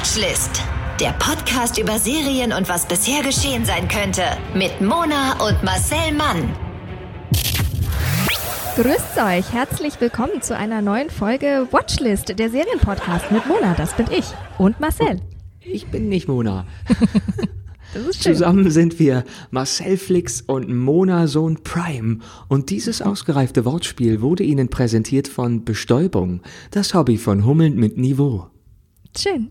Watchlist. Der Podcast über Serien und was bisher geschehen sein könnte. Mit Mona und Marcel Mann. Grüßt euch, herzlich willkommen zu einer neuen Folge Watchlist, der Serienpodcast mit Mona, das bin ich. Und Marcel. Ich bin nicht Mona. Das ist schön. Zusammen sind wir Marcel Flix und Mona Sohn Prime. Und dieses ausgereifte Wortspiel wurde Ihnen präsentiert von Bestäubung, das Hobby von Hummeln mit Niveau. Schön.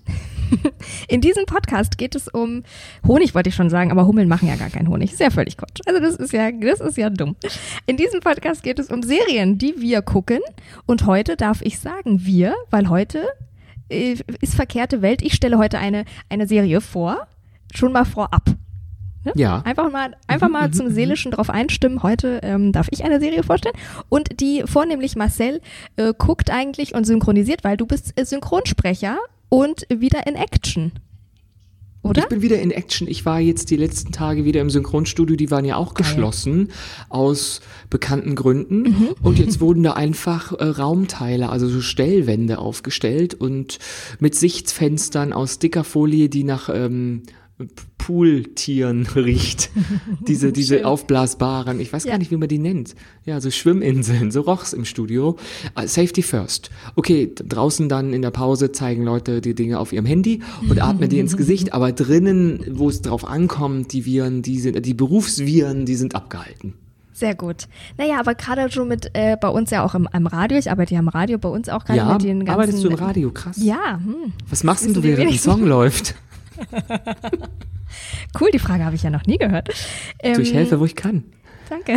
In diesem Podcast geht es um Honig, wollte ich schon sagen, aber Hummeln machen ja gar keinen Honig. Ist ja völlig Quatsch. Also das ist ja, das ist ja dumm. In diesem Podcast geht es um Serien, die wir gucken. Und heute darf ich sagen wir, weil heute äh, ist verkehrte Welt. Ich stelle heute eine, eine Serie vor. Schon mal vorab. Ne? Ja. Einfach mal, einfach mal zum Seelischen drauf einstimmen. Heute ähm, darf ich eine Serie vorstellen. Und die vornehmlich Marcel äh, guckt eigentlich und synchronisiert, weil du bist äh, Synchronsprecher und wieder in Action. Oder? Ich bin wieder in Action. Ich war jetzt die letzten Tage wieder im Synchronstudio. Die waren ja auch geschlossen aus bekannten Gründen. Mhm. Und jetzt wurden da einfach äh, Raumteile, also so Stellwände aufgestellt und mit Sichtfenstern aus dicker Folie, die nach ähm, Pooltieren riecht. diese diese Schön. aufblasbaren, ich weiß Ja. gar nicht, wie man die nennt. Ja, so Schwimminseln, so roch's im Studio. Äh, Safety first. Okay, draußen dann in der Pause zeigen Leute die Dinge auf ihrem Handy und atmen die ins Gesicht, aber drinnen, wo es drauf ankommt, die Viren, die sind, die Berufsviren, die sind abgehalten. Sehr gut. Naja, aber gerade schon mit äh, bei uns ja auch im, im Radio, ich arbeite ja im Radio, bei uns auch gerade Ja, mit den ganzen. arbeitest du im Radio? Krass. Ja, hm. Was machst denn du, während ein. Song läuft? cool, die Frage habe ich ja noch nie gehört. Ähm, Du, ich helfe, wo ich kann. Danke.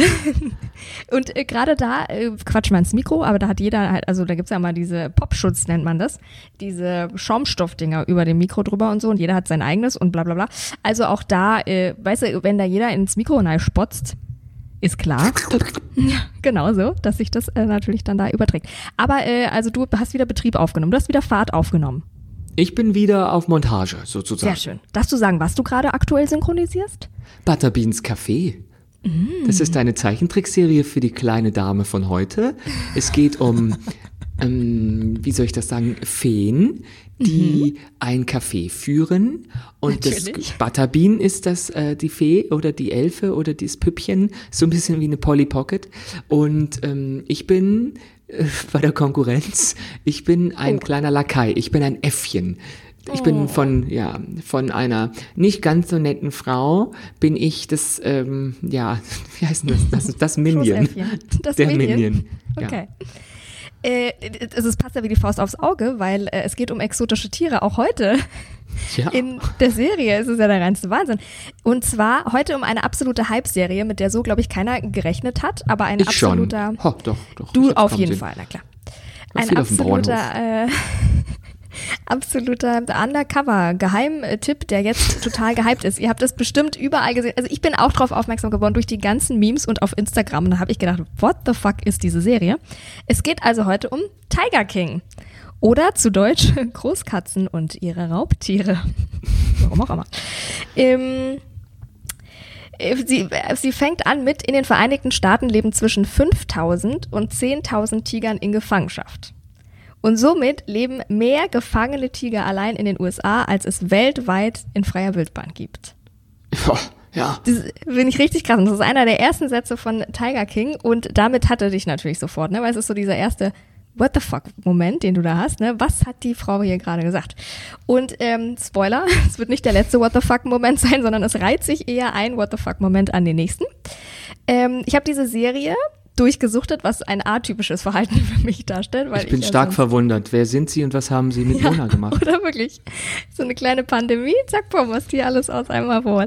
Und äh, gerade da äh, quatsch mal ins Mikro, aber da hat jeder halt, also da gibt's ja mal diese Popschutz, nennt man das, diese Schaumstoffdinger über dem Mikro drüber und so und jeder hat sein eigenes und bla bla bla. Also auch da, äh, weißt du, wenn da jeder ins Mikro spotzt, ist klar. Ja, genau so, dass sich das äh, natürlich dann da überträgt. Aber äh, also du hast wieder Betrieb aufgenommen, du hast wieder Fahrt aufgenommen. Ich bin wieder auf Montage, sozusagen. Sehr schön. Darfst du sagen, was du gerade aktuell synchronisierst? Butterbeans Café. Das ist eine Zeichentrickserie für die kleine Dame von heute. Es geht um, ähm, wie soll ich das sagen, Feen, die ein Café führen. Und Natürlich. das Butterbean ist das äh, die Fee oder die Elfe oder das Püppchen, so ein bisschen wie eine Polly Pocket. Und ähm, ich bin äh, bei der Konkurrenz, ich bin ein kleiner Lakai, ich bin ein Äffchen. Ich bin von, ja, von einer nicht ganz so netten Frau, bin ich das, ähm, ja, wie heißt denn das? Das, das Minion. Das Der Minion. Minion. Ja. Okay. Äh, es passt ja wie die Faust aufs Auge, weil äh, es geht um exotische Tiere. Auch heute Ja. in der Serie ist es ja der reinste Wahnsinn. Und zwar heute um eine absolute Hype-Serie, mit der so, glaube ich, keiner gerechnet hat, aber ein ich schon. absoluter. Ho, doch, doch. Du auf jeden sehen. Fall, na klar. Ein absoluter, äh, absoluter Undercover-Geheimtipp, der jetzt total gehypt ist. Ihr habt das bestimmt überall gesehen. Also ich bin auch drauf aufmerksam geworden durch die ganzen Memes und auf Instagram. Und da habe ich gedacht, what the fuck ist diese Serie? Es geht also heute um Tiger King. Oder zu Deutsch Großkatzen und ihre Raubtiere. Warum auch immer. Ähm, äh, Sie, äh, sie fängt an mit, in den Vereinigten Staaten leben zwischen 5000 und 10.000 Tigern in Gefangenschaft. Und somit leben mehr gefangene Tiger allein in den USA, als es weltweit in freier Wildbahn gibt. Ja, ja. Das finde ich richtig krass. Und das ist einer der ersten Sätze von Tiger King. Und damit hatte dich natürlich sofort, ne? Weil es ist so dieser erste What the fuck Moment, den du da hast, ne? Was hat die Frau hier gerade gesagt? Und ähm, Spoiler, es wird nicht der letzte What the fuck Moment sein, sondern es reiht sich eher ein What the fuck Moment an den nächsten. Ähm, ich habe diese Serie durchgesuchtet, was ein atypisches Verhalten für mich darstellt. Weil Ich bin ja stark sonst- verwundert. Wer sind Sie und was haben Sie mit Mona gemacht? oder wirklich? So eine kleine Pandemie, zack, bumm, was die alles aus einmal vor.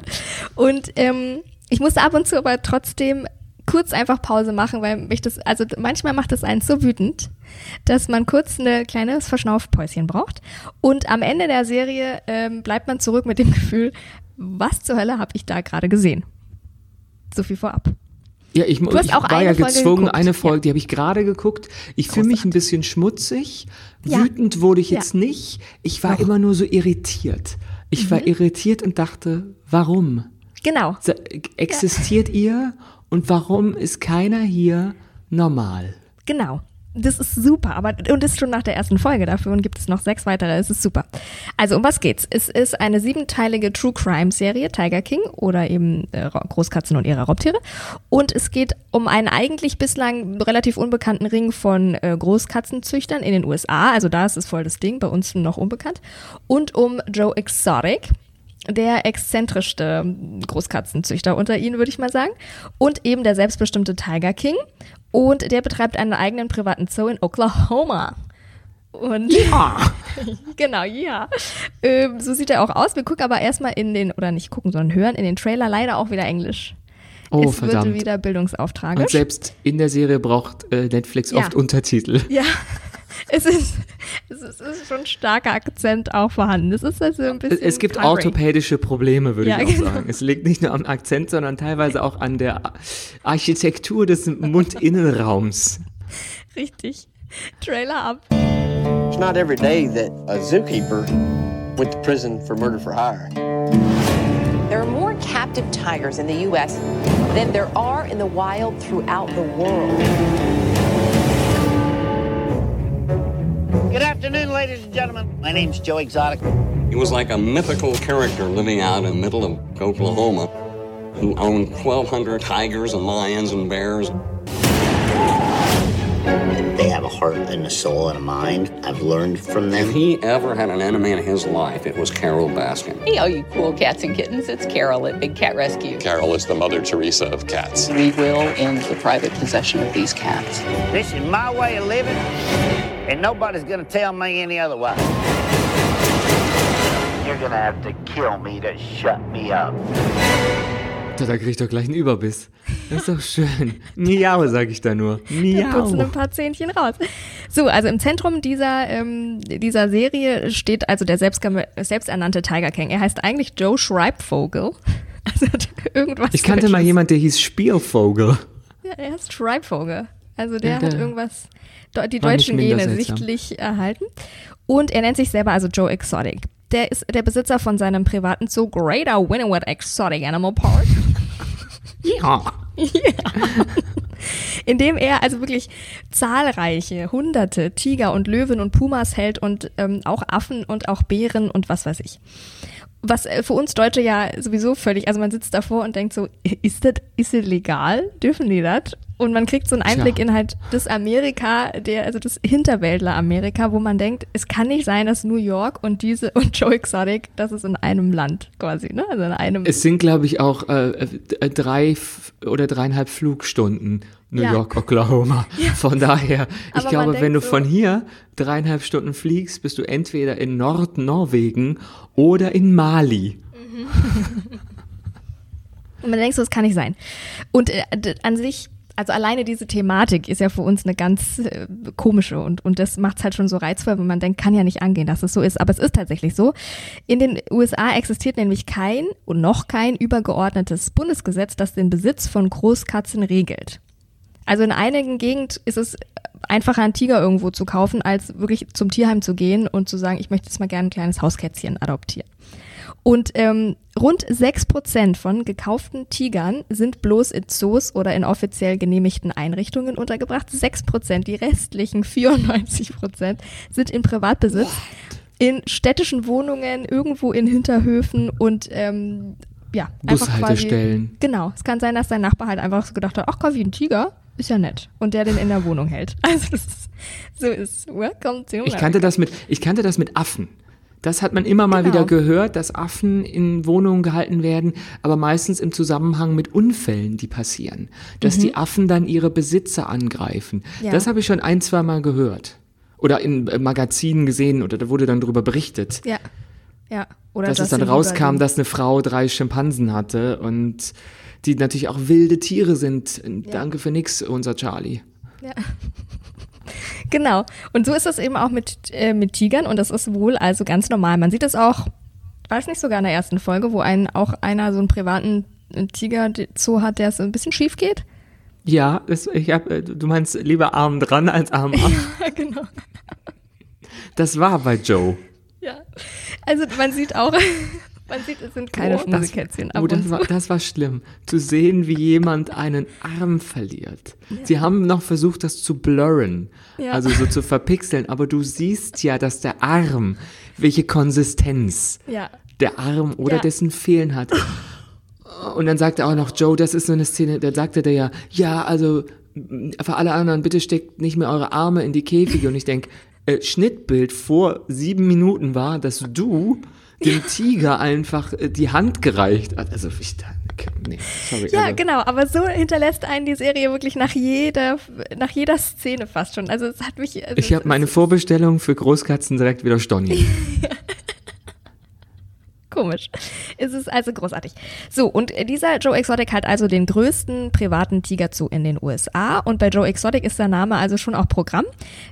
Und ähm, ich musste ab und zu aber trotzdem kurz einfach Pause machen, weil mich das, also manchmal macht es einen so wütend, dass man kurz eine kleines Verschnaufpäuschen braucht. Und am Ende der Serie ähm, bleibt man zurück mit dem Gefühl, was zur Hölle habe ich da gerade gesehen? So viel vorab. Ja, ich, Du hast ich auch war ja Folge gezwungen, geguckt. eine Folge, Ja. die habe ich gerade geguckt. Ich fühle mich ein bisschen schmutzig. Ja. Wütend wurde ich Ja. jetzt nicht. Ich war Doch. Mhm. immer nur so irritiert. Ich war irritiert und dachte, warum? Genau. Existiert ihr und warum ist keiner hier normal? Genau. Das ist super, aber und ist schon nach der ersten Folge dafür und gibt es noch sechs weitere. Es ist super. Also um was geht's? Es ist eine siebenteilige True Crime Serie Tiger King oder eben äh, Großkatzen und ihre Raubtiere und es geht um einen eigentlich bislang relativ unbekannten Ring von äh, Großkatzenzüchtern in den USA. Also da ist es voll das Ding, bei uns noch unbekannt und um Joe Exotic der exzentrischste Großkatzenzüchter unter ihnen, würde ich mal sagen. Und eben der selbstbestimmte Tiger King. Und der betreibt einen eigenen privaten Zoo in Oklahoma. Und ja. genau, ja. Ähm, so sieht er auch aus. Wir gucken aber erstmal in den, oder nicht gucken, sondern hören in den Trailer leider auch wieder Englisch. Oh, es verdammt. wird wieder Bildungsauftrag. Und selbst in der Serie braucht äh, Netflix Ja. oft Untertitel. Ja, es ist, es ist, es ist schon ein starker Akzent auch vorhanden. Es ist also ein bisschen. Es, gibt hungry. orthopädische Probleme, würde Ja, ich auch genau. sagen. Es liegt nicht nur am Akzent, sondern teilweise auch an der Ar- Architektur des Mundinnenraums. Richtig. Trailer ab. It's not every day that a zookeeper went to prison for murder for hire. There are more captive tigers in the U.S. than there are in the wild throughout the world. Good afternoon, ladies and gentlemen. My name's Joe Exotic. He was like a mythical character living out in the middle of Oklahoma who owned 1,200 tigers and lions and bears. They have a heart and a soul and a mind. I've learned from them. If he ever had an enemy in his life, it was Carol Baskin. Hey, all you cool cats and kittens, it's Carol at Big Cat Rescue. Carol is the Mother Teresa of cats. We will end the private possession of these cats. This is my way of living, and nobody's gonna tell me any otherwise. You're gonna have to kill me to shut me up. Da, da krieg ich doch gleich einen Überbiss. Das ist doch schön. Miau, sag ich da nur. Wir putzen Miau. ein paar Zähnchen raus. So, also im Zentrum dieser, ähm, dieser Serie steht also der selbsternannte Tiger King. Er heißt eigentlich Joe Schreibvogel. Also hat irgendwas. Ich kannte mal Deutsches. jemand, der hieß Spielvogel. Ja, er heißt Schreibvogel. Also der Ja, hat irgendwas, die deutschen Gene sichtlich erhalten. Und er nennt sich selber also Joe Exotic. Der ist der Besitzer von seinem privaten Zoo Greater Winnewood Exotic Animal Park. Ja. in dem er also wirklich zahlreiche, hunderte Tiger und Löwen und Pumas hält und ähm, auch Affen und auch Bären und was weiß ich. Was äh, für uns Deutsche ja sowieso völlig, also man sitzt davor und denkt so, ist das, ist das legal? Dürfen die das? Und man kriegt so einen Einblick Tja. in halt das Amerika, der, also das Hinterwäldler-Amerika, wo man denkt, es kann nicht sein, dass New York und diese und Joe Exotic, das ist in einem Land quasi, ne? Also in einem. Es sind, glaube ich, auch äh, äh, drei oder dreieinhalb Flugstunden New Ja. York, Oklahoma. Von daher, ich Aber glaube, wenn du so- von hier dreieinhalb Stunden fliegst, bist du entweder in Nordnorwegen oder in Mali. Und man denkt so, das kann nicht sein. Und äh, an sich, also alleine diese Thematik ist ja für uns eine ganz äh, komische und, und das macht es halt schon so reizvoll, wenn man denkt, kann ja nicht angehen, dass es so ist. Aber es ist tatsächlich so. In den USA existiert nämlich kein und noch kein übergeordnetes Bundesgesetz, das den Besitz von Großkatzen regelt. Also in einigen Gegend ist es einfacher, einen Tiger irgendwo zu kaufen, als wirklich zum Tierheim zu gehen und zu sagen, ich möchte jetzt mal gerne ein kleines Hauskätzchen adoptieren. Und ähm, rund 6% von gekauften Tigern sind bloß in Zoos oder in offiziell genehmigten Einrichtungen untergebracht. 6%, die restlichen 94% sind in Privatbesitz, in städtischen Wohnungen, irgendwo in Hinterhöfen und ähm, ja, einfach quasi. Bushaltestellen. Genau, es kann sein, dass dein Nachbar halt einfach so gedacht hat, ach, kauf ich einen Tiger, ist ja nett. Und der den in der Wohnung hält. Also das ist, so ist Welcome to Ich kannte das mit, ich kannte das mit Affen. Das hat man immer mal Genau. wieder gehört, dass Affen in Wohnungen gehalten werden, aber meistens im Zusammenhang mit Unfällen, die passieren. Dass die Affen dann ihre Besitzer angreifen. Mhm. Ja. Das habe ich schon ein, zwei Mal gehört. Oder in äh, Magazinen gesehen oder da wurde dann drüber berichtet. Ja. Ja. Oder dass es dann rauskam, dass eine Frau drei Schimpansen hatte und die natürlich auch wilde Tiere sind. Danke für nix, unser Charlie. Genau. Und so ist es eben auch mit, äh, mit Tigern und das ist wohl also ganz normal. Man sieht es auch, weiß nicht sogar in der ersten Folge, wo ein, auch einer so einen privaten äh, Tiger-Zoo hat, der es ein bisschen schief geht. Ja, das, ich hab, äh, du meinst lieber Arm dran als Arm ab. Ja, genau. Das war bei Joe. Ja. Also man sieht auch, Man sieht, es sind keine Oh, das- Schmusekätzchen. Oh, das war, das war schlimm. Zu sehen, wie jemand einen Arm verliert. Sie haben noch versucht, das zu blurren. Ja. Also so zu verpixeln. Aber du siehst ja, dass der Arm, welche Konsistenz Ja. der Arm oder Ja. dessen Fehlen hat. Und dann sagte auch noch Joe, das ist so eine Szene, da sagte der ja, ja, also m, für alle anderen, bitte steckt nicht mehr eure Arme in die Käfige. Und ich denk, äh, Schnittbild vor sieben Minuten war, dass du dem Tiger einfach äh, die Hand gereicht hast. Also ich nee, sorry. Ja, also, genau, aber so hinterlässt einen die Serie wirklich nach jeder, nach jeder Szene fast schon. Also es hat mich. Also Ich habe meine Vorbestellung für Großkatzen direkt wieder storniert. Komisch. Es ist also großartig. So, und dieser Joe Exotic hat also den größten privaten Tiger-Zoo in den USA. Und bei Joe Exotic ist der Name also schon auch Programm.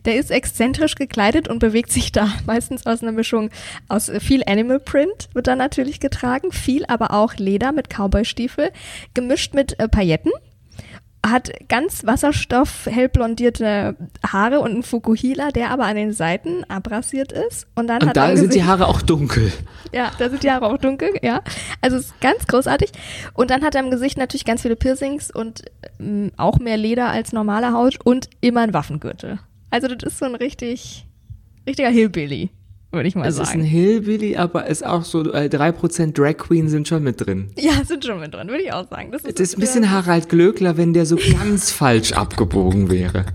Der ist exzentrisch gekleidet und bewegt sich da meistens aus einer Mischung aus viel Animal Print, wird da natürlich getragen, viel aber auch Leder mit Cowboy-Stiefel, gemischt mit äh, Pailletten. Hat ganz wasserstoff hell blondierte Haare und einen Fukuhila, der aber an den Seiten abrasiert ist. Und dann Und hat er da sind die Haare auch dunkel. ja, da sind die Haare auch dunkel, ja. Also es ist ganz großartig. Und dann hat er im Gesicht natürlich ganz viele Piercings und ähm, auch mehr Leder als normale Haut und immer ein Waffengürtel. Also das ist so ein richtig, richtiger Hillbilly, würde ich mal Es ist ein sagen. Hillbilly, aber ist auch so, äh, 3% Drag Queen sind schon mit drin. Ja, sind schon mit drin, würde ich auch sagen. Das Das ist ein bisschen Harald Glöckler, wenn der so ganz falsch abgebogen wäre.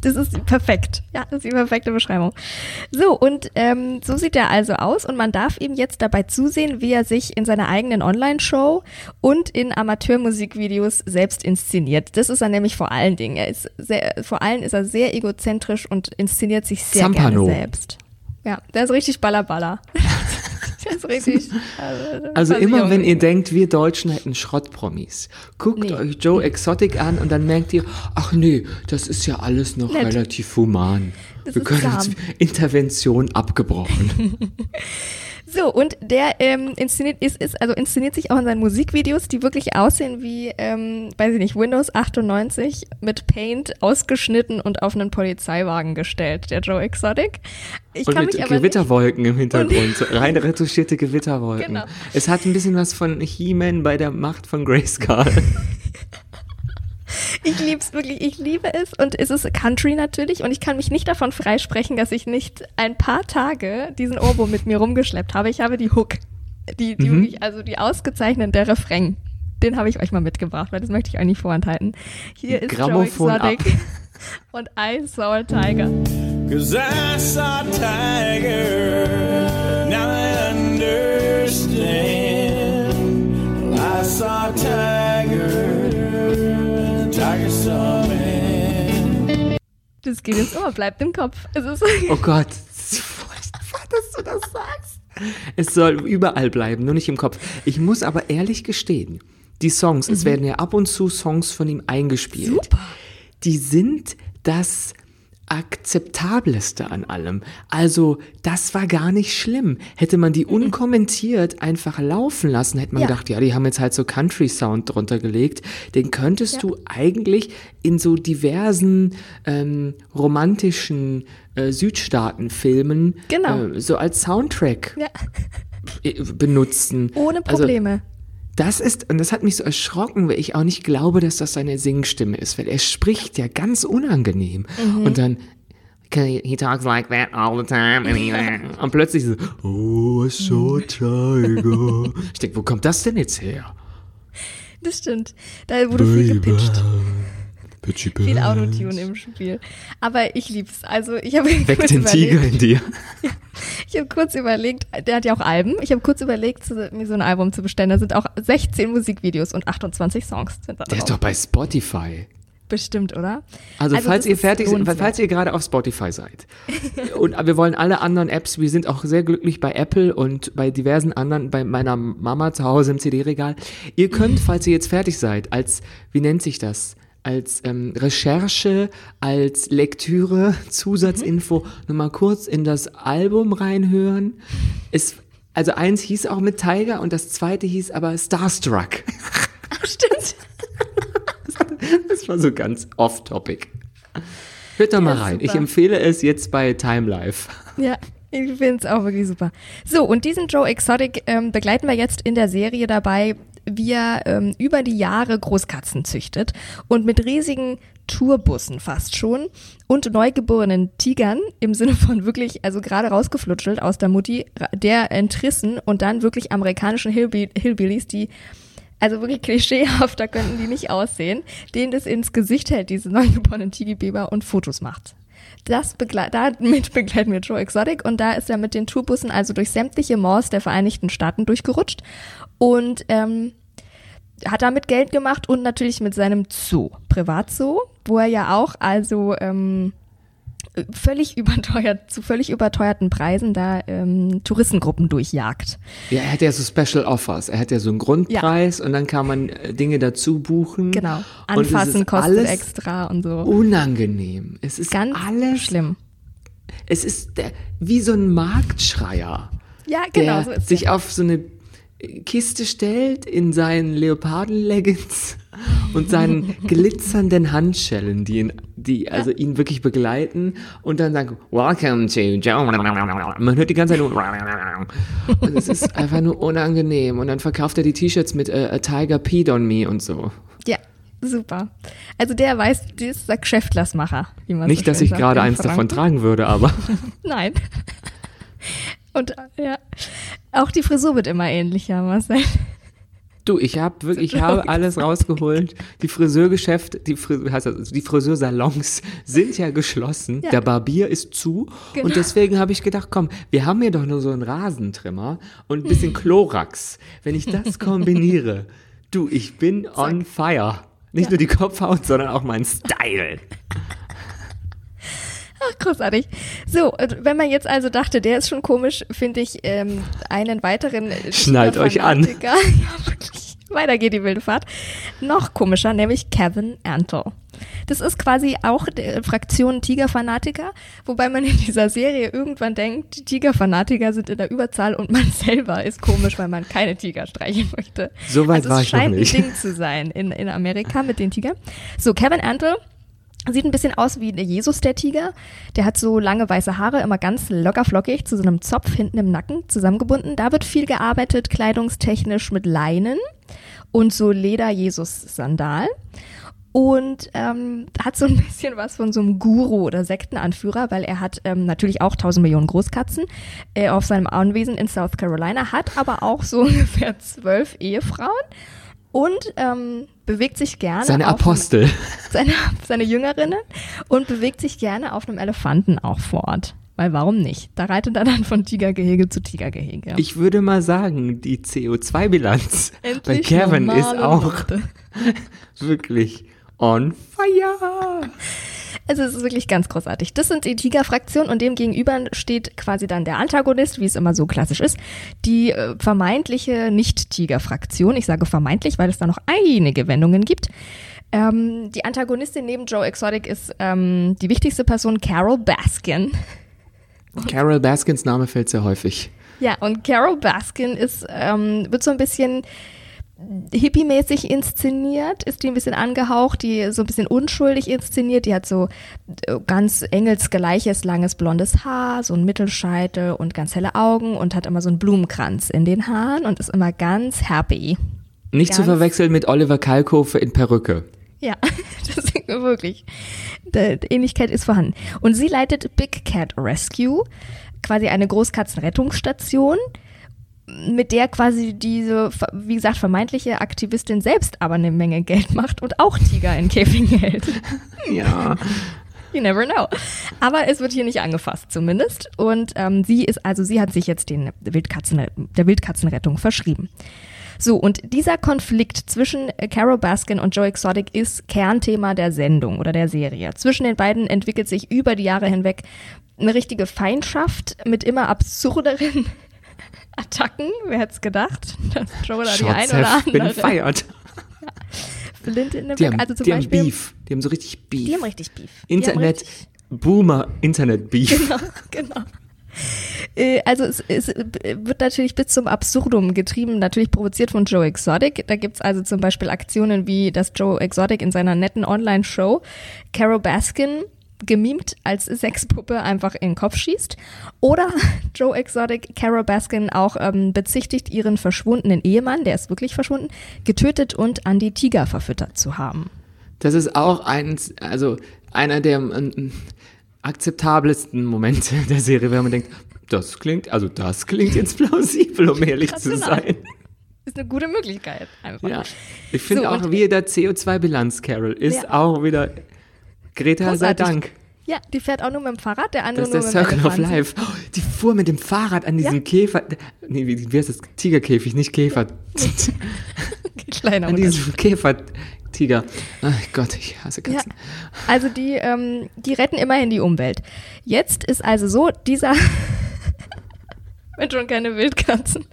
Das ist perfekt. Ja, das ist die perfekte Beschreibung. So, und ähm, so sieht er also aus und man darf ihm jetzt dabei zusehen, wie er sich in seiner eigenen Online-Show und in Amateurmusikvideos selbst inszeniert. Das ist er nämlich vor allen Dingen. Er ist sehr, vor allem ist er sehr egozentrisch und inszeniert sich sehr Zampano. gerne selbst. Ja, der ist richtig ballerballer. der ist richtig. Also, Also immer wenn ihr denkt, wir Deutschen hätten Schrottpromis, guckt Nee. euch Joe Exotic an und dann merkt ihr, ach nee, das ist ja alles noch Nett. relativ human. Das wir können uns Intervention abgebrochen. So, und der ähm, inszeniert, ist, ist, also inszeniert sich auch in seinen Musikvideos, die wirklich aussehen wie, ähm, weiß ich nicht, Windows 98 mit Paint ausgeschnitten und auf einen Polizeiwagen gestellt, der Joe Exotic. Ich und kann mit mich aber nicht, Gewitterwolken im Hintergrund, rein retuschierte Gewitterwolken. Genau. Es hat ein bisschen was von He-Man bei der Macht von Grayskull. ich liebe es wirklich, ich liebe es und es ist Country natürlich und ich kann mich nicht davon freisprechen, dass ich nicht ein paar Tage diesen Ohrwurm mit mir rumgeschleppt habe. Ich habe die Hook, die, die Mhm. wirklich, also die ausgezeichnete Refrain. Den habe ich euch mal mitgebracht, weil das möchte ich euch nicht vorenthalten. Hier ist Grammophon Joe Exotic und I Saw a Tiger. Cause I saw a tiger, now I understand. Das geht ins Ohr, bleibt im Kopf. Es Oh Gott, es ist furchtbar, dass du das sagst. Es soll überall bleiben, nur nicht im Kopf. Ich muss aber ehrlich gestehen, die Songs, es werden ja ab und zu Songs von ihm eingespielt. Mhm. Super. Die sind das akzeptableste an allem. Also, das war gar nicht schlimm. Hätte man die unkommentiert einfach laufen lassen, hätte man Mhm. Ja. gedacht, ja, die haben jetzt halt so Country Sound drunter gelegt. Den könntest du eigentlich in so diversen ähm, romantischen äh, Südstaaten-Filmen Genau. äh, so als Soundtrack ja, benutzen. ohne Also, Probleme. Das ist, und das hat mich so erschrocken, weil ich auch nicht glaube, dass das seine Singstimme ist, weil er spricht ja ganz unangenehm. Und dann, he, talks like that all the time. And, he, und plötzlich so, oh, I saw a tiger. Ich denke, wo kommt das denn jetzt her? das stimmt. Da wurde viel gepitcht. Viel Autotune im Spiel. Aber ich lieb's. Also ich habe kurz den überlegt, Tiger in dir. ich habe kurz überlegt, der hat ja auch Alben. Ich habe kurz überlegt, mir so ein Album zu bestellen. Da sind auch 16 Musikvideos und 28 Songs sind da Der ist doch bei Spotify. Bestimmt, oder? Also, falls das ihr fertig seid, falls ihr gerade auf Spotify seid und wir wollen alle anderen Apps, wir sind auch sehr glücklich bei Apple und bei diversen anderen, bei meiner Mama zu Hause im CD-Regal. Ihr könnt, falls ihr jetzt fertig seid, als, wie nennt sich das? Als ähm, Recherche, als Lektüre, Zusatzinfo, nur mal kurz in das Album reinhören. Es, also eins hieß auch mit Tiger und das zweite hieß aber Starstruck. Stimmt. Das war so ganz off-topic. Hört doch mal Ja, rein. super. Ich empfehle es jetzt bei Time Life. Ja, Ich finde es auch wirklich super. So, und diesen Joe Exotic ähm, begleiten wir jetzt in der Serie dabei, wie er ähm, über die Jahre Großkatzen züchtet und mit riesigen Tourbussen fast schon und neugeborenen Tigern im Sinne von wirklich, also gerade rausgeflutschelt aus der Mutti, der entrissen und dann wirklich amerikanischen Hillbi Hillbillies, die also wirklich klischeehafter könnten die nicht aussehen, denen das ins Gesicht hält, diese neugeborenen Tigerbiber und Fotos macht. Das begle damit begleiten wir Joe Exotic und da ist er mit den Tourbussen also durch sämtliche Malls der Vereinigten Staaten durchgerutscht und ähm, hat damit Geld gemacht und natürlich mit seinem Zoo, Privatzoo, wo er ja auch also ähm, völlig überteuert, zu völlig überteuerten Preisen da ähm, Touristengruppen durchjagt. Ja, er hat ja so Special Offers. Er hat ja so einen Grundpreis ja. und dann kann man äh, Dinge dazu buchen. Genau. Anfassen kostet extra und so. Unangenehm. Es ist ganz alles schlimm. Es ist der, wie so ein Marktschreier. Ja, genau. Der so sich der. auf so eine Kiste stellt in seinen Leoparden-Leggings und seinen glitzernden Handschellen, die ihn, die also ja. ihn wirklich begleiten und dann sagen, Welcome to Joe. Man hört die ganze Zeit nur und es ist einfach nur unangenehm und dann verkauft er die T-Shirts mit uh, A Tiger Peed on Me und so. Ja, super. Also der weiß, der ist der Geschäftlersmacher. Wie man Nicht, so dass ich gerade eins davon tragen würde, aber. Nein. Und ja, auch die Frisur wird immer ähnlicher, Marcel. Du, ich habe wirklich, ich habe alles rausgeholt. Die Friseurgeschäfte, die, heißt das, die Friseursalons sind ja geschlossen. Ja. Der Barbier ist zu. Genau. Und deswegen habe ich gedacht, komm, wir haben hier doch nur so einen Rasentrimmer und ein bisschen Chlorax. Wenn ich das kombiniere, du, ich bin Zack. on fire. Nicht ja. nur die Kopfhaut, sondern auch mein Style. Ach, großartig. So, wenn man jetzt also dachte, der ist schon komisch, finde ich ähm, einen weiteren. Schnallt euch an. Ja, wirklich. Weiter geht die wilde Fahrt. Noch komischer, nämlich Kevin Antle. Das ist quasi auch die Fraktion Tigerfanatiker, wobei man in dieser Serie irgendwann denkt, die Tigerfanatiker sind in der Überzahl und man selber ist komisch, weil man keine Tiger streichen möchte. So weit also war ich noch nicht. Es scheint ein Ding zu sein in, in Amerika mit den Tigern. So, Kevin Antle Sieht ein bisschen aus wie Jesus der Tiger. Der hat so lange weiße Haare, immer ganz locker flockig, zu so einem Zopf hinten im Nacken zusammengebunden. Da wird viel gearbeitet, kleidungstechnisch mit Leinen und so Leder-Jesus-Sandal. Und ähm, hat so ein bisschen was von so einem Guru oder Sektenanführer, weil er hat ähm, natürlich auch 1000 Millionen Großkatzen äh, auf seinem Anwesen in South Carolina, hat aber auch so ungefähr zwölf Ehefrauen und ähm, bewegt sich gerne. Seine Apostel. Einem, seine, seine Jüngerinnen und bewegt sich gerne auf einem Elefanten auch fort. Weil warum nicht? Da reitet er dann von Tigergehege zu Tigergehege. Ich würde mal sagen, die CO2-Bilanz bei Kevin ist auch wirklich on fire. Also es ist wirklich ganz großartig. Das sind die Tiger-Fraktion und dem gegenüber steht quasi dann der Antagonist, wie es immer so klassisch ist, die äh, vermeintliche Nicht-Tiger-Fraktion. Ich sage vermeintlich, weil es da noch einige Wendungen gibt. Ähm, die Antagonistin neben Joe Exotic ist ähm, die wichtigste Person Carol Baskin. Carol Baskins Name fällt sehr häufig. Ja, und Carol Baskin ist, ähm, wird so ein bisschen hippie-mäßig inszeniert, ist die ein bisschen angehaucht, die so ein bisschen unschuldig inszeniert, die hat so äh, ganz engelsgleiches, langes blondes Haar, so ein Mittelscheitel und ganz helle Augen und hat immer so einen Blumenkranz in den Haaren und ist immer ganz happy. Nicht ganz zu verwechseln mit Oliver Kalkofe in Perücke. Ja, das ist wirklich. Die Ähnlichkeit ist vorhanden. Und sie leitet Big Cat Rescue, quasi eine Großkatzenrettungsstation mit der quasi diese, wie gesagt, vermeintliche Aktivistin selbst aber eine Menge Geld macht und auch Tiger in Käfigen hält. Ja. You never know. Aber es wird hier nicht angefasst, zumindest. Und ähm, sie ist, also sie hat sich jetzt den Wildkatzen, der Wildkatzenrettung verschrieben. So, und dieser Konflikt zwischen Carol Baskin und Joe Exotic ist Kernthema der Sendung oder der Serie. Zwischen den beiden entwickelt sich über die Jahre hinweg eine richtige Feindschaft mit immer absurderen Attacken. Wer hätte es gedacht, dass Joe da die ein oder andere. Bin feiert. Flint in die haben, also zum die Beispiel, haben Beef. Die haben so richtig Beef. Die haben richtig Beef. Internet, richtig, Boomer, Internet Beef. Genau, genau. Äh, also es, es, wird natürlich bis zum Absurdum getrieben, natürlich provoziert von Joe Exotic. Da gibt es also zum Beispiel Aktionen wie, dass Joe Exotic in seiner netten Online-Show Carol Baskin gemimt als Sexpuppe einfach in den Kopf schießt. Oder Joe Exotic Carol Baskin auch ähm, bezichtigt, ihren verschwundenen Ehemann, der ist wirklich verschwunden, getötet und an die Tiger verfüttert zu haben. Das ist auch eins, also einer der ähm, akzeptabelsten Momente der Serie, wenn man denkt, das klingt, also das klingt jetzt plausibel, um ehrlich zu sein. Ist eine gute Möglichkeit einfach. Ja. Ich finde So, auch wieder CO2-Bilanz, Carol, ist Ja. auch wieder Greta sei Großartig. Dank. Ja, die fährt auch nur mit dem Fahrrad, der andere Das ist nur der mit dem Circle of. Life. Oh, die fuhr mit dem Fahrrad an diesem Ja. Käfer. Nee, wie, wie heißt das? Tigerkäfig, nicht Käfer. Kleiner an diesem Käfer-Tiger. Ach Gott, ich hasse Ja, Katzen. also die, ähm, die retten immerhin die Umwelt. Jetzt ist also so, dieser, wenn schon keine Wildkatzen,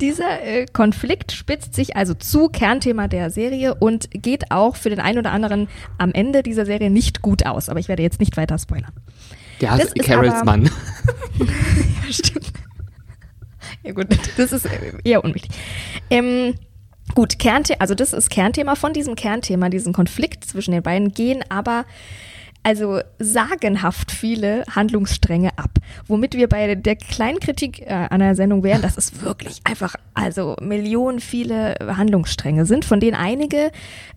dieser äh, Konflikt spitzt sich also zu, Kernthema der Serie und geht auch für den einen oder anderen am Ende dieser Serie nicht gut aus. Aber ich werde jetzt nicht weiter spoilern. Der Das ist Carols Mann. Ja, stimmt. Ja gut, das ist äh, eher unwichtig. Ähm, gut, Kernthema, also das ist Kernthema von diesem Kernthema, diesen Konflikt zwischen den beiden, gehen aber also sagenhaft viele Handlungsstränge ab. Womit wir bei der kleinen Kritik äh, an der Sendung wären, dass es wirklich einfach, also Millionen viele Handlungsstränge sind, von denen einige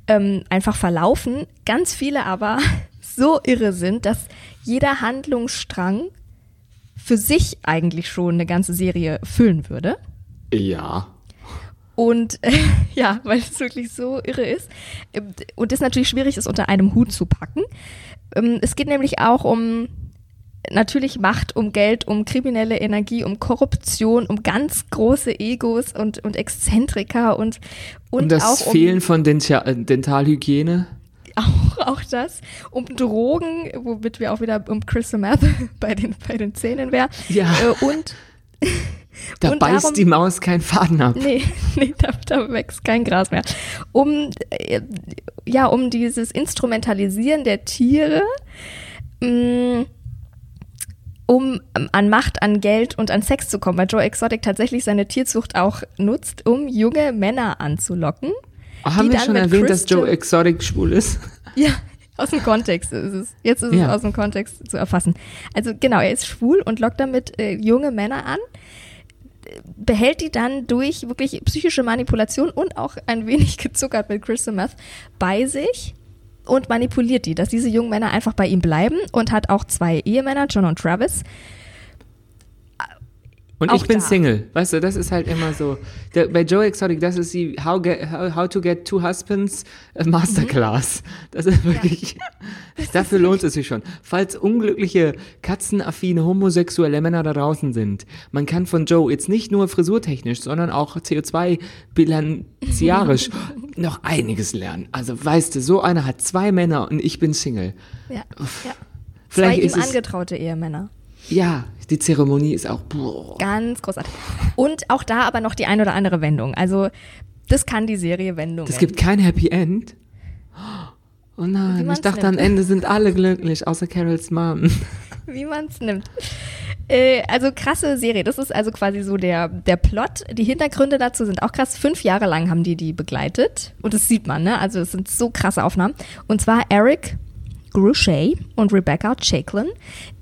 ähm, einfach verlaufen, ganz viele aber so irre sind, dass jeder Handlungsstrang für sich eigentlich schon eine ganze Serie füllen würde. Ja. Und äh, ja, weil es wirklich so irre ist. Ähm, Und es natürlich schwierig ist, unter einem Hut zu packen. Ähm, Es geht nämlich auch um natürlich Macht, um Geld, um kriminelle Energie, um Korruption, um ganz große Egos und, und Exzentriker und, und, Und, das auch um Fehlen von Denta äh, Dentalhygiene. auch, auch das, um Drogen, womit wir auch wieder um Crystal Meth bei den, bei den Zähnen wären. Ja. Äh, und Da Und beißt darum- die Maus keinen Faden ab. Nee, nee da, da wächst kein Gras mehr. Um, äh, ja, um dieses Instrumentalisieren der Tiere, mh, um ähm, an Macht, an Geld und an Sex zu kommen, weil Joe Exotic tatsächlich seine Tierzucht auch nutzt, um junge Männer anzulocken. Haben die wir schon erwähnt, dass Crystal- Joe Exotic schwul ist? Ja, aus dem Kontext ist es. Jetzt ist Ja. es aus dem Kontext zu erfassen. Also genau, er ist schwul und lockt damit äh, junge Männer an, behält die dann durch wirklich psychische Manipulation und auch ein wenig gezuckert mit Crystal Meth bei sich und manipuliert die, dass diese jungen Männer einfach bei ihm bleiben und hat auch zwei Ehemänner, John und Travis. Und Auch ich bin da. Single. Weißt du, das ist halt immer so. Der, bei Joe Exotic, das ist die How, get, how, how to Get Two Husbands äh, Masterclass. Das ist wirklich. Dafür lohnt es sich schon. Falls unglückliche, katzenaffine, homosexuelle Männer da draußen sind, man kann von Joe jetzt nicht nur frisurtechnisch, sondern auch CO2-bilanziarisch noch einiges lernen. Also, weißt du, so einer hat zwei Männer und ich bin Single. Ja, ja. Zwei Vielleicht ihm ist es. angetraute Ehemänner. Ja, die Zeremonie ist auch. Boah. Ganz großartig. Und auch da aber noch die ein oder andere Wendung. Also, das kann die Serie Wendungen. Es gibt kein Happy End. Oh nein, ich dachte nimmt. am Ende sind alle glücklich, außer Carols Mom. wie man es nimmt. Äh, also krasse Serie. Das ist also quasi so der, der Plot. Die Hintergründe dazu sind auch krass. Fünf Jahre lang haben die die begleitet. Und das sieht man, ne? Also es sind so krasse Aufnahmen. Und zwar Eric Gruchet und Rebecca Chaiklin,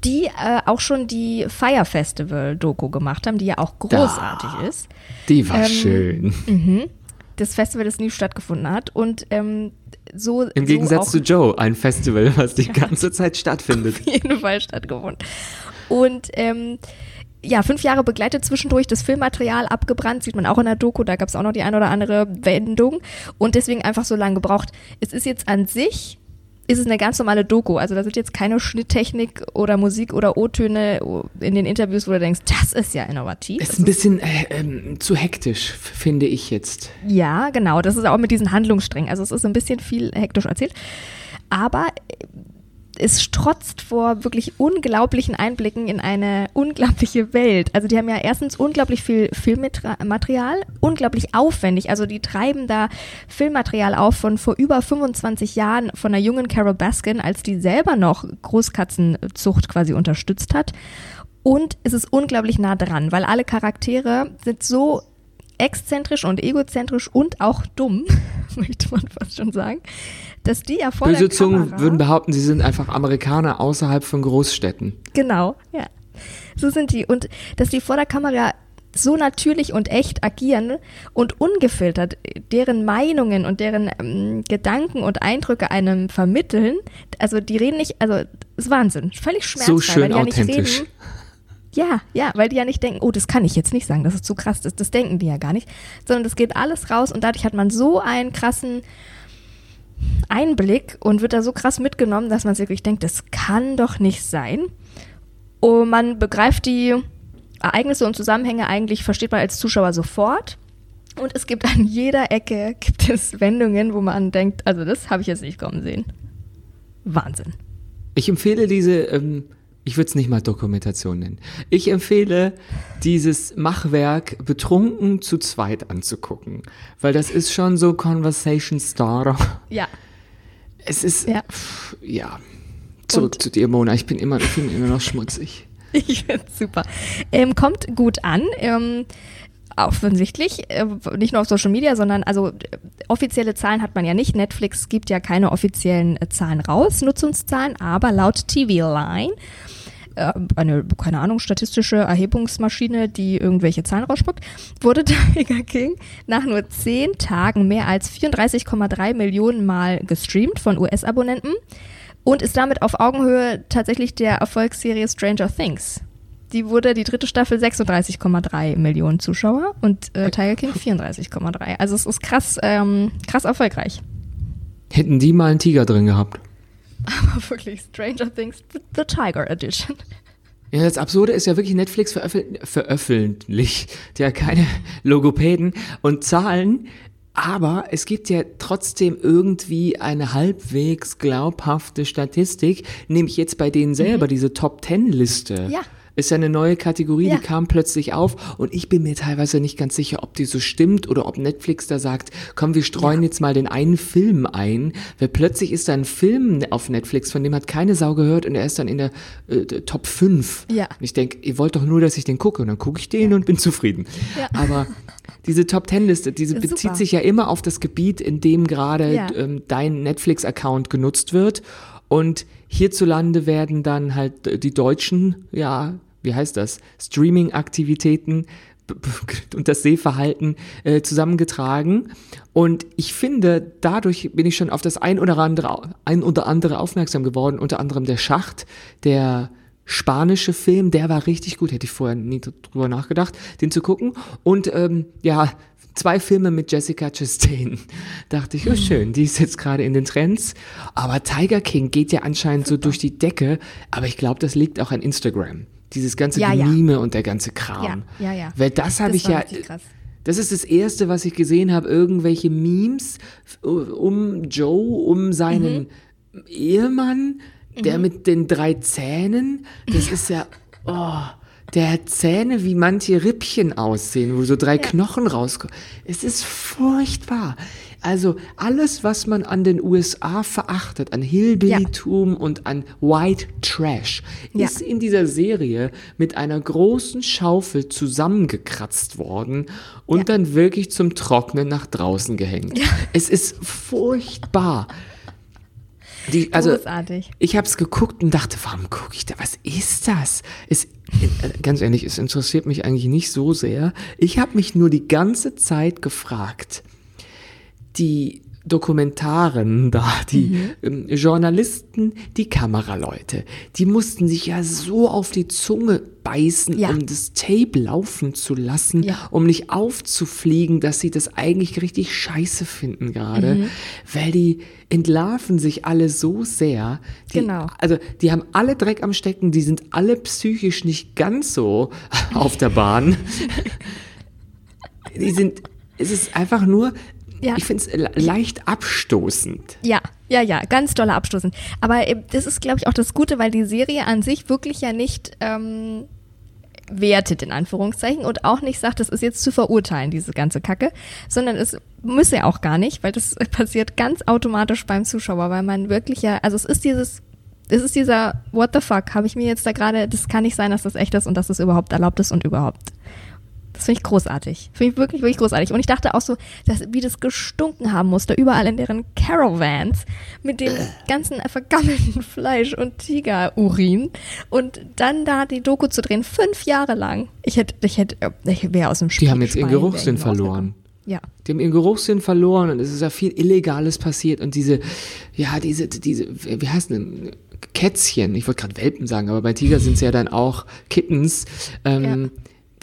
die äh, auch schon die Fire Festival Doku gemacht haben, die ja auch großartig ist. Die war Ähm, schön. Das Festival, das nie stattgefunden hat. Und ähm, so. Im so Gegensatz auch zu Joe, ein Festival, was die ganze Zeit stattfindet. auf jeden Fall stattgefunden. Und ähm, ja, fünf Jahre begleitet zwischendurch das Filmmaterial abgebrannt, sieht man auch in der Doku, da gab es auch noch die ein oder andere Wendung und deswegen einfach so lange gebraucht. Es ist jetzt an sich, ist es eine ganz normale Doku, also da sind jetzt keine Schnitttechnik oder Musik oder O-Töne in den Interviews, wo du denkst, das ist ja innovativ. Ist ein bisschen äh, ähm, zu hektisch, finde ich jetzt. Ja, genau. Das ist auch mit diesen Handlungssträngen. Also es ist ein bisschen viel hektisch erzählt. Aber äh, es strotzt vor wirklich unglaublichen Einblicken in eine unglaubliche Welt. Also die haben ja erstens unglaublich viel Filmmaterial, unglaublich aufwendig. Also die treiben da Filmmaterial auf von vor über 25 Jahren von einer jungen Carol Baskin, als die selber noch Großkatzenzucht quasi unterstützt hat. Und es ist unglaublich nah dran, weil alle Charaktere sind so exzentrisch und egozentrisch und auch dumm, möchte man fast schon sagen, dass die ja vor Böse der Zungen würden behaupten, sie sind einfach Amerikaner außerhalb von Großstädten. Genau, ja. So sind die. Und dass die vor der Kamera so natürlich und echt agieren und ungefiltert deren Meinungen und deren ähm, Gedanken und Eindrücke einem vermitteln. Also die reden nicht, also ist Wahnsinn, völlig schmerzfrei, So schön weil die ja nicht authentisch. reden. Ja, ja, weil die ja nicht denken, oh, das kann ich jetzt nicht sagen, das ist zu krass, das, das denken die ja gar nicht, sondern das geht alles raus und dadurch hat man so einen krassen Einblick und wird da so krass mitgenommen, dass man sich wirklich denkt, das kann doch nicht sein. Und man begreift die Ereignisse und Zusammenhänge eigentlich, versteht man als Zuschauer sofort. Und es gibt an jeder Ecke gibt es Wendungen, wo man denkt, also das habe ich jetzt nicht kommen sehen. Wahnsinn. Ich empfehle diese, ähm, ich würde es nicht mal Dokumentation nennen. Ich empfehle dieses Machwerk betrunken zu zweit anzugucken, weil das ist schon so Conversation Starter. Ja. Es ist, Ja. pff, ja. Zurück zu dir, Mona. Ich bin immer, ich bin immer noch schmutzig. Ich find's super. Ähm, kommt gut an. Ähm, offensichtlich, äh, nicht nur auf Social Media, sondern also äh, offizielle Zahlen hat man ja nicht. Netflix gibt ja keine offiziellen äh, Zahlen raus, Nutzungszahlen, aber laut TV Line, eine, keine Ahnung, statistische Erhebungsmaschine, die irgendwelche Zahlen rausspuckt, wurde Tiger King nach nur zehn Tagen mehr als 34,3 Millionen Mal gestreamt von US-Abonnenten und ist damit auf Augenhöhe tatsächlich der Erfolgsserie Stranger Things. Die wurde die dritte Staffel 36,3 Millionen Zuschauer und äh, Tiger King 34,3. Also es ist krass, ähm, krass erfolgreich. Hätten die mal einen Tiger drin gehabt. Aber wirklich Stranger Things, the, Tiger Edition. Ja, das Absurde ist ja wirklich, Netflix veröffent veröffentlicht ja keine Logopäden und Zahlen, aber es gibt ja trotzdem irgendwie eine halbwegs glaubhafte Statistik, nämlich jetzt bei denen selber, diese Top-Ten-Liste. Ja. Ist ja eine neue Kategorie, Ja. die kam plötzlich auf und ich bin mir teilweise nicht ganz sicher, ob die so stimmt oder ob Netflix da sagt, komm, wir streuen jetzt mal den einen Film ein, weil plötzlich ist da ein Film auf Netflix, von dem hat keine Sau gehört und er ist dann in der äh, Top 5. Ja. Und ich denke, ihr wollt doch nur, dass ich den gucke und dann gucke ich den und bin zufrieden. Ja. Aber diese Top Ten Liste, diese bezieht super. sich ja immer auf das Gebiet, in dem gerade Ja. ähm, dein Netflix-Account genutzt wird. Und hierzulande werden dann halt äh, die deutschen, ja, wie heißt das, Streaming-Aktivitäten und das Sehverhalten äh, zusammengetragen. Und ich finde, dadurch bin ich schon auf das ein oder andere, ein oder andere aufmerksam geworden, unter anderem der Schacht, der spanische Film, der war richtig gut, hätte ich vorher nie drüber nachgedacht, den zu gucken. Und ähm, ja, zwei Filme mit Jessica Chastain. Dachte ich, oh schön, die ist jetzt gerade in den Trends. Aber Tiger King geht ja anscheinend so durch die Decke, aber ich glaube, das liegt auch an Instagram. Dieses ganze Ja, ja. Mime und der ganze Kram. Ja, ja, ja. Weil das habe ich ja. krass. Das ist das erste, was ich gesehen habe, irgendwelche Memes um Joe, um seinen Mhm. Ehemann, der mit den drei Zähnen. Das ist ja, oh, der hat Zähne, wie manche Rippchen aussehen, wo so drei Knochen rauskommen. Es ist furchtbar. Also alles, was man an den USA verachtet, an Hillbillytum und an White Trash, Ja. ist in dieser Serie mit einer großen Schaufel zusammengekratzt worden und dann wirklich zum Trocknen nach draußen gehängt. Es ist furchtbar. Die, also, Großartig. ich habe es geguckt und dachte, warum gucke ich da? Was ist das? Es, äh, ganz ehrlich, es interessiert mich eigentlich nicht so sehr. Ich habe mich nur die ganze Zeit gefragt, die Dokumentaren da, die ähm, Journalisten, die Kameraleute, die mussten sich ja so auf die Zunge beißen, Ja. um das Tape laufen zu lassen, Ja. um nicht aufzufliegen, dass sie das eigentlich richtig scheiße finden gerade, Mhm. weil die entlarven sich alle so sehr. Die, Genau. Also die haben alle Dreck am Stecken, die sind alle psychisch nicht ganz so auf der Bahn. die sind, es ist einfach nur, Ja. ich finde es leicht abstoßend. Ja, ja, ja, ganz doller abstoßend. Aber äh, das ist, glaube ich, auch das Gute, weil die Serie an sich wirklich ja nicht ähm, wertet, in Anführungszeichen, und auch nicht sagt, das ist jetzt zu verurteilen, diese ganze Kacke, sondern es müsse ja auch gar nicht, weil das passiert ganz automatisch beim Zuschauer, weil man wirklich ja, also es ist dieses, es ist dieser What the fuck, habe ich mir jetzt da gerade, das kann nicht sein, dass das echt ist und dass das überhaupt erlaubt ist und überhaupt. Das finde ich großartig. Finde ich wirklich, wirklich großartig. Und ich dachte auch so, dass, wie das gestunken haben musste, überall in deren Caravans mit dem ganzen vergammelten Fleisch und Tigerurin. Und dann da die Doku zu drehen, fünf Jahre lang. Ich hätte, ich hätte, ich wäre aus dem Spiel. Die haben jetzt ihren Geruchssinn verloren. Ja. Die haben ihren Geruchssinn verloren und es ist ja viel Illegales passiert und diese, ja, diese, diese, wie heißt denn, Kätzchen, ich wollte gerade Welpen sagen, aber bei Tiger sind es ja dann auch Kittens, ähm,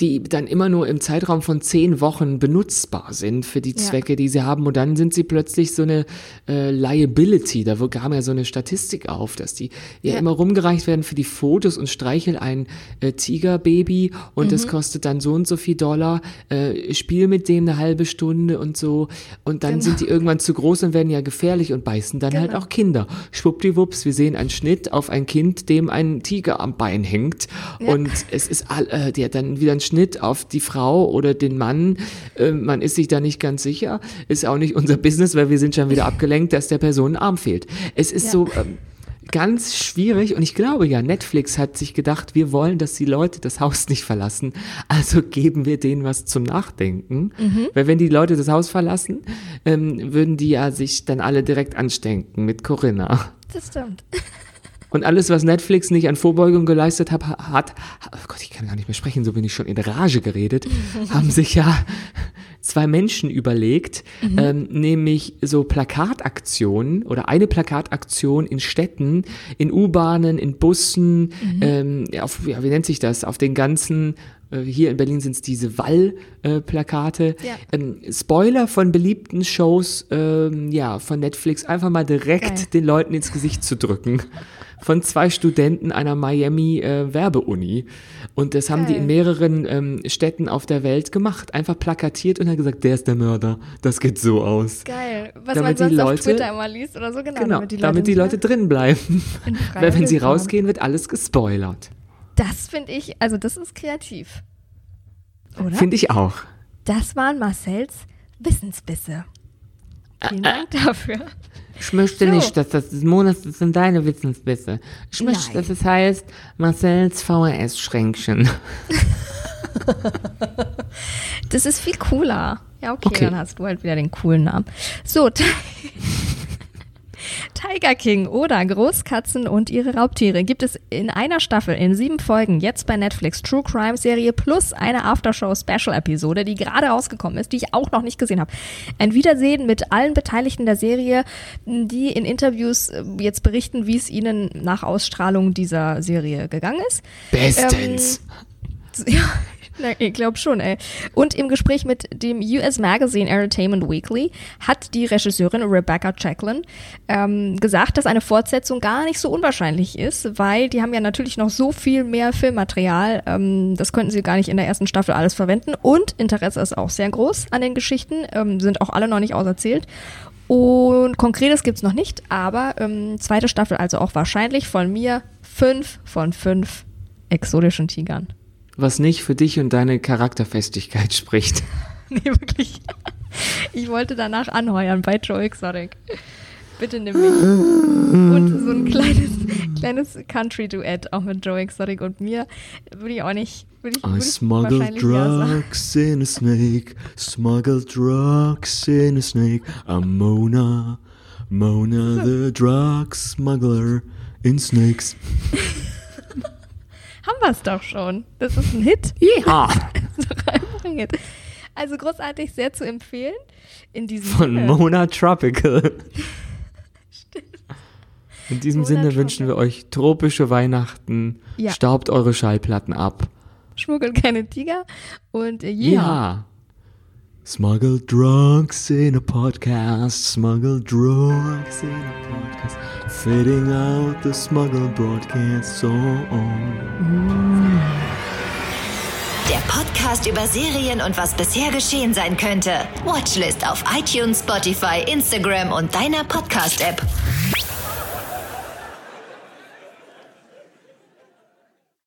die dann immer nur im Zeitraum von zehn Wochen benutzbar sind für die Ja. Zwecke, die sie haben und dann sind sie plötzlich so eine äh, Liability, da kam ja so eine Statistik auf, dass die ja, Ja. immer rumgereicht werden für die Fotos und streichel ein äh, Tigerbaby und Mhm. das kostet dann so und so viel Dollar, äh, spiel mit dem eine halbe Stunde und so und dann Genau. sind die irgendwann zu groß und werden ja gefährlich und beißen dann halt Genau. auch Kinder. Schwuppdiwupps, wir sehen einen Schnitt auf ein Kind, dem ein Tiger am Bein hängt und es ist all, äh, der dann wieder ein Schnitt auf die Frau oder den Mann. Äh, man ist sich da nicht ganz sicher. Ist auch nicht unser Business, weil wir sind schon wieder abgelenkt, dass der Person ein Arm fehlt. Es ist Ja. so ähm, ganz schwierig und ich glaube ja, Netflix hat sich gedacht, wir wollen, dass die Leute das Haus nicht verlassen, also geben wir denen was zum Nachdenken. Weil wenn die Leute das Haus verlassen, ähm, würden die ja sich dann alle direkt anstecken mit Corinna. Das stimmt. Und alles, was Netflix nicht an Vorbeugung geleistet hat, hat, oh Gott, ich kann gar nicht mehr sprechen, so bin ich schon in Rage geredet, haben sich ja zwei Menschen überlegt, ähm, nämlich so Plakataktionen oder eine Plakataktion in Städten, in U-Bahnen, in Bussen, ähm, auf, ja, wie nennt sich das, auf den ganzen äh, hier in Berlin sind es diese Wall-Plakate. Ja. ähm, Spoiler von beliebten Shows ähm, ja, von Netflix einfach mal direkt Geil. den Leuten ins Gesicht zu drücken. Von zwei Studenten einer Miami äh, Werbeuni. Und das haben die Geil. in mehreren ähm, Städten auf der Welt gemacht. Einfach plakatiert und haben gesagt, der ist der Mörder. Das geht so aus. Geil. Was Damit man die sonst auf Leute- Twitter immer liest oder so, genau. Genau, damit die Leute, damit die Leute drin bleiben. Weil wenn sie rausgehen, wird alles gespoilert. Das finde ich, also das ist kreativ. Oder? Finde ich auch. Das waren Marcells Wissensbisse. Vielen Dank dafür. Ich möchte So. nicht, dass das Monats, das sind deine Wissensbisse. Ich möchte, Nein. dass es heißt Marcells VHS-Schränkchen. Das ist viel cooler. Ja, okay, Okay. dann hast du halt wieder den coolen Namen. So, Tiger King oder Großkatzen und ihre Raubtiere gibt es in einer Staffel in sieben Folgen jetzt bei Netflix True Crime Serie plus eine Aftershow Special Episode, die gerade rausgekommen ist, die ich auch noch nicht gesehen habe. Ein Wiedersehen mit allen Beteiligten der Serie, die in Interviews äh, jetzt berichten, wie es ihnen nach Ausstrahlung dieser Serie gegangen ist. Bestens. Ja, na, ich glaube schon, ey. Und im Gespräch mit dem US Magazine Entertainment Weekly hat die Regisseurin Rebecca Jacqueline ähm, gesagt, dass eine Fortsetzung gar nicht so unwahrscheinlich ist, weil die haben ja natürlich noch so viel mehr Filmmaterial. Ähm, das könnten sie gar nicht in der ersten Staffel alles verwenden. Und Interesse ist auch sehr groß an den Geschichten, ähm, sind auch alle noch nicht auserzählt. Und Konkretes gibt's noch nicht, aber ähm, zweite Staffel also auch wahrscheinlich von mir fünf von fünf exotischen Tigern. Was nicht für dich und deine Charakterfestigkeit spricht. Nee, wirklich. Ich wollte danach anheuern bei Joe Exotic. Bitte nimm mich. Und so ein kleines, kleines Country-Duett auch mit Joe Exotic und mir würde ich auch nicht. Würde ich, I smuggle drugs in a snake, smuggle drugs in a snake. I'm Mona, Mona the drug smuggler in snakes. Haben wir es doch schon. Das ist ein Hit. Ja. Das ist doch einfach ein Hit. Also großartig, sehr zu empfehlen. In diesem Von Sinne. Mona Tropical. In diesem Mona Sinne wünschen wir euch tropische Weihnachten. Ja. Staubt eure Schallplatten ab. Schmuggelt keine Tiger. Und äh, Ja. Smuggle drugs in a podcast. Smuggle drugs in a podcast. Fitting out the smuggle broadcast song. Der Podcast über Serien und was bisher geschehen sein könnte. Watchlist auf iTunes, Spotify, Instagram und deiner Podcast-App.